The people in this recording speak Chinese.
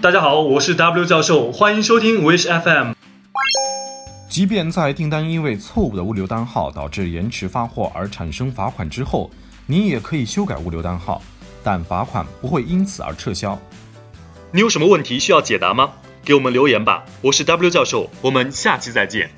大家好，我是 W 教授，欢迎收听 wish FM 即便在订单因为错误的物流单号导致延迟发货而产生罚款之后，你也可以修改物流单号。但罚款不会因此而撤销。你有什么问题需要解答吗？给我们留言吧。我是 W 教授，我们下期再见。